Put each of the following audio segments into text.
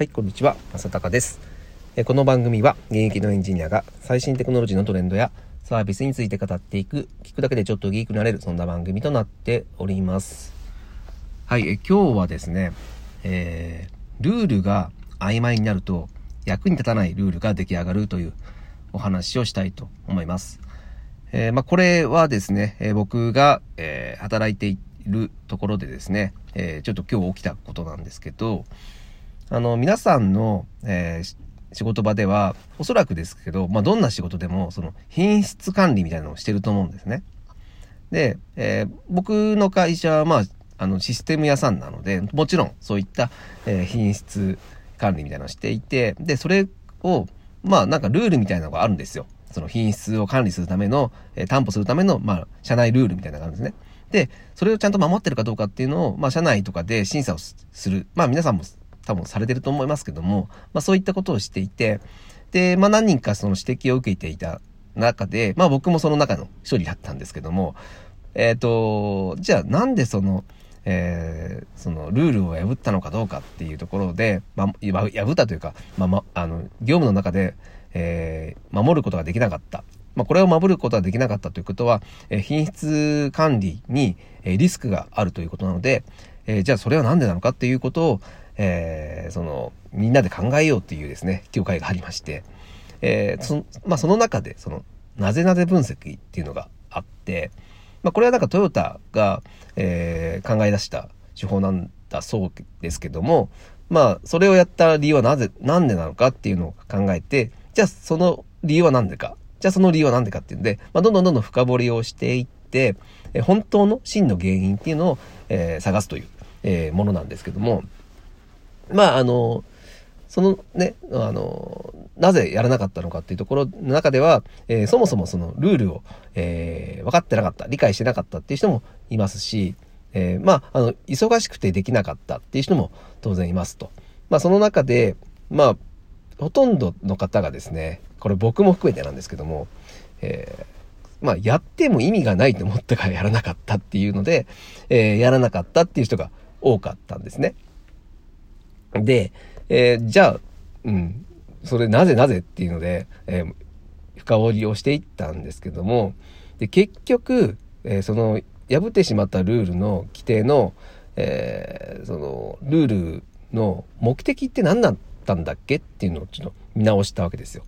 はい、こんにちは。正隆です。えこの番組は現役のエンジニアが最新テクノロジーのトレンドやサービスについて語っていく、聞くだけでちょっとギークになれる、そんな番組となっております。はい、え今日はですね、えー、ルールが曖昧になると役に立たないルールが出来上がるというお話をしたいと思います。えー、まあ、これはですね、えー、僕が、えー、働いているところでですね、えちょっと今日起きたことなんですけど、あの、皆さんの、えー、仕事場では、おそらくですけど、まあ、どんな仕事でも、その、品質管理みたいなのをしてると思うんですね。で、えー、僕の会社は、まあ、あの、システム屋さんなので、もちろん、そういった、えー、品質管理みたいなのをしていて、で、それを、まあ、なんかルールみたいなのがあるんですよ。その品質を管理するための、えー、担保するための、まあ、社内ルールみたいなのがあるんですね。で、それをちゃんと守ってるかどうかっていうのを、まあ、社内とかで審査をする。まあ、皆さんも多分されてると思いますけども、まあそういったことをしていて、で、まあ何人かその指摘を受けていた中で、まあ僕もその中の一人だったんですけども、えっ、ー、と、じゃあなんでその、えー、そのルールを破ったのかどうかっていうところで、まあ、破ったというか、まあ、ま、あの、業務の中で、えー、守ることができなかった。まあ、これを守ることができなかったということは、えー、品質管理に、え、リスクがあるということなので、え、じゃあそれは何でなのかっていうことを、えー、その、みんなで考えようっていうですね、協会がありまして、えー、そまあ、その中で、その、なぜなぜ分析っていうのがあって、まあ、これはなんかトヨタが、えー、考え出した手法なんだそうですけども、まあ、それをやった理由はなぜ、なんでなのかっていうのを考えて、じゃあその理由は何でか、じゃあその理由は何でかっていうんで、まあ、どんどんどんどん深掘りをしていって、え本当の真の原因っていうのを、えー、探すという、えー、ものなんですけども、まあ、あの、そのね、あの、なぜやらなかったのかっていうところの中では、えー、そもそもそのルールを、えー、分かってなかった、理解してなかったっていう人もいますし、えー、まあ、あの、忙しくてできなかったっていう人も当然いますと。まあ、その中で、まあ、ほとんどの方がですね、これ僕も含めてなんですけども、え、まあ、やっても意味がないと思ったからやらなかったっていうので、え、やらなかったっていう人が多かったんですね。で、えー、じゃあ、うん、それなぜなぜっていうので、えー、深掘りをしていったんですけども、で、結局、えー、その、破ってしまったルールの規定の、えー、その、ルールの目的って何だったんだっけっていうのをちょっと見直したわけですよ。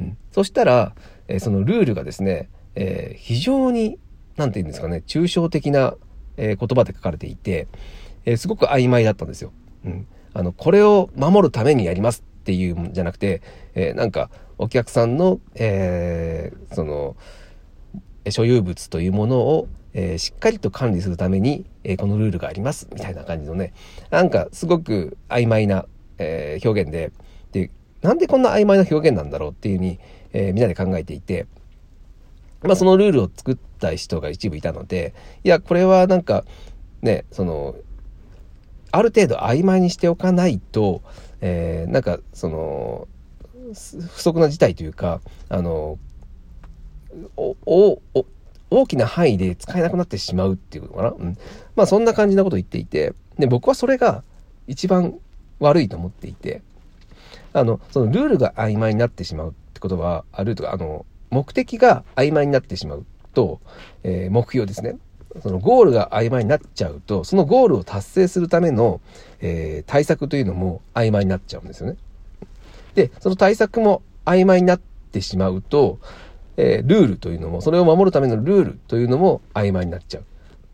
うん、そしたら、えー、そのルールがですね、えー、非常に、なんて言うんですかね、抽象的な、えー、言葉で書かれていて、えー、すごく曖昧だったんですよ。うん。あの、これを守るためにやりますっていうんじゃなくて、えー、なんか、お客さんの、えー、その、所有物というものを、えー、しっかりと管理するために、えー、このルールがあります、みたいな感じのね、なんかすごく曖昧な、えー、表現で、で、なんでこんな曖昧な表現なんだろうっていうふうに、えみんなで考えていて、まあそのルールを作った人が一部いたので、いや、これはなんか、ね、その、ある程度曖昧にしておかないと、えー、なんかその不測な事態というかあの大きな範囲で使えなくなってしまうっていうのかな、うん、まあそんな感じなことを言っていてで僕はそれが一番悪いと思っていてあのそのルールが曖昧になってしまうってことはあるとかあの目的が曖昧になってしまうと、えー、目標ですね。そのゴールが曖昧になっちゃうと、そのゴールを達成するための、えー、対策というのも曖昧になっちゃうんですよね。で、その対策も曖昧になってしまうと、えー、ルールというのも、それを守るためのルールというのも曖昧になっちゃう。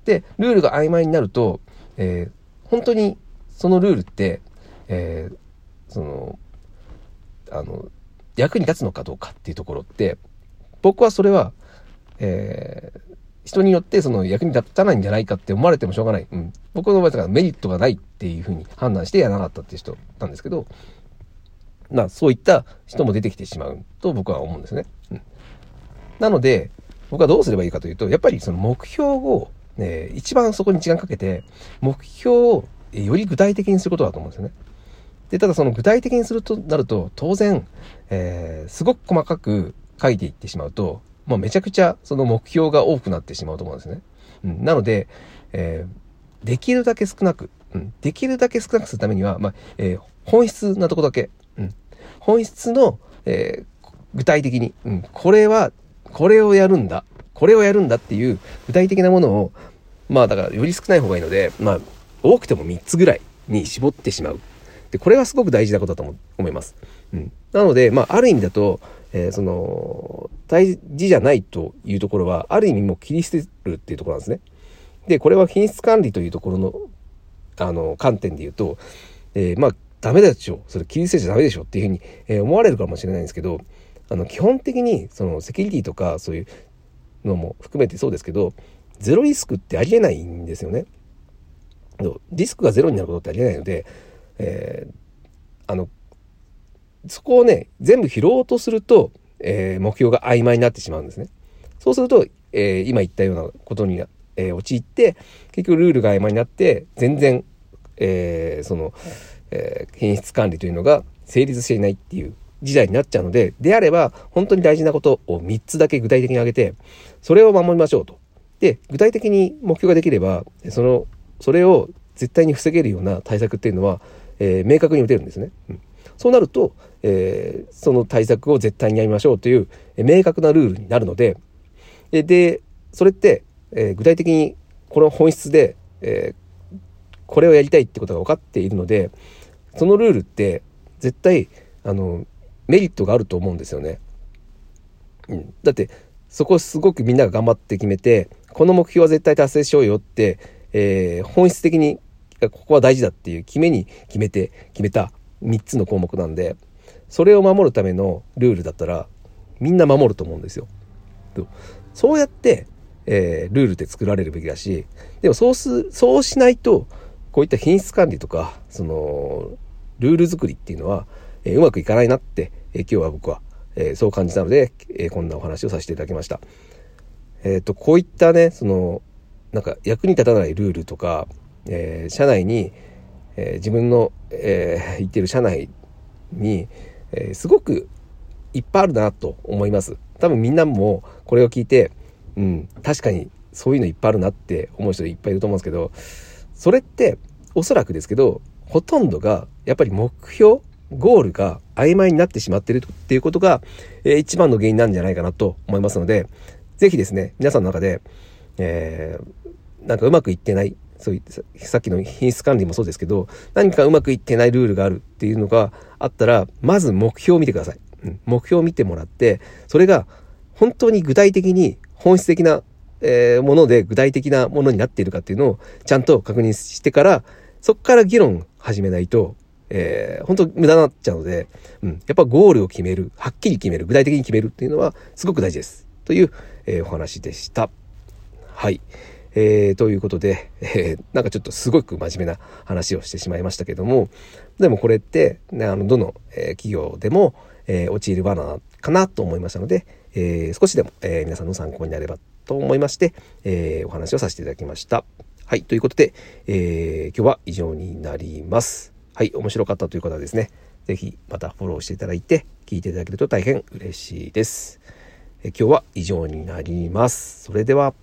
で、ルールが曖昧になると、えー、本当にそのルールって、えー、その、あの、役に立つのかどうかっていうところって、僕はそれは、えー、人によってその役に立たないんじゃないかって思われてもしょうがない。うん。僕の場合だからメリットがないっていうふうに判断してやらなかったっていう人なんですけど、まあそういった人も出てきてしまうと僕は思うんですね。うん。なので、僕はどうすればいいかというと、やっぱりその目標を、ね、一番そこに時間かけて、目標をより具体的にすることだと思うんですよね。で、ただその具体的にするとなると、当然、えー、すごく細かく書いていってしまうと、まあ、めちゃくちゃその目標が多くなってしまうと思うんですね。うん、なので、えー、できるだけ少なく、うん、できるだけ少なくするためには、まあ、えー、本質なとこだけ。うん。本質の、えー、具体的に、うん、これは、これをやるんだ。これをやるんだっていう具体的なものを、まあだからより少ない方がいいので、まあ多くても3つぐらいに絞ってしまう。で、これがすごく大事なことだと思います。うん。なので、まあある意味だと、えー、その、大事じゃないというところは、ある意味もう切り捨てるっていうところなんですね。で、これは品質管理というところの、あの、観点で言うと、えー、まあ、ダメでしょ。それ切り捨てちゃダメでしょっていうふうに、えー、思われるかもしれないんですけど、あの、基本的に、その、セキュリティとか、そういうのも含めてそうですけど、ゼロリスクってありえないんですよね。リスクがゼロになることってありえないので、えー、あの、そこをね、全部拾おうとすると、えー、目標が曖昧になってしまうんですね。そうすると、えー、今言ったようなことに、えー、陥って、結局ルールが曖昧になって、全然、えー、その、えー、品質管理というのが成立していないっていう時代になっちゃうので、であれば、本当に大事なことを3つだけ具体的に挙げて、それを守りましょうと。で、具体的に目標ができれば、その、それを絶対に防げるような対策っていうのは、えー、明確に打てるんですね。うん、そうなると、えー、その対策を絶対にやりましょうという、明確なルールになるので、で、でそれって、えー、具体的にこの本質で、えー、これをやりたいってことが分かっているので、そのルールって絶対、あの、メリットがあると思うんですよね。うん。だって、そこすごくみんなが頑張って決めて、この目標は絶対達成しようよって、えー、本質的にここは大事だっていう決めに決めて、決めた3つの項目なんで、それを守るためのルールだったら、みんな守ると思うんですよ。そうやって、えー、ルールって作られるべきだし、でもそうす、そうしないと、こういった品質管理とか、その、ルール作りっていうのは、えー、うまくいかないなって、えー、今日は僕は、えー、そう感じたので、えー、こんなお話をさせていただきました。えっ、と、こういったね、その、なんか役に立たないルールとか、え社内に、え自分の、え行ってる社内に、えすごくいっぱいあるなと思います。多分みんなもこれを聞いて、うん、確かにそういうのいっぱいあるなって思う人いっぱいいると思うんですけど、それっておそらくですけど、ほとんどがやっぱり目標ゴールが曖昧になってしまってるっていうことが、えー、一番の原因なんじゃないかなと思いますので、ぜひですね、皆さんの中で、えー、なんかうまくいってない、そういさっきの品質管理もそうですけど、何かうまくいってないルールがあるっていうのがあったら、まず目標を見てください。うん、目標を見てもらって、それが本当に具体的に本質的な、えー、もので具体的なものになっているかっていうのをちゃんと確認してから、そこから議論始めないと、えー、本当無駄になっちゃうので、うん、やっぱゴールを決める、はっきり決める、具体的に決めるっていうのはすごく大事です。という、えー、お話でした。はい。えー、ということで、えー、なんかちょっとすごく真面目な話をしてしまいましたけども、でもこれって、ね、あの、どの、え、企業でも、えー、陥る罠かなと思いましたので、えー、少しでも、え、皆さんの参考になればと思いまして、え、お話をさせていただきました。はい。ということで、え、今日は以上になります。はい。面白かったという方はですね、是非またフォローしていただいて、聞いていただけると大変嬉しいです。え今日は以上になります。それでは。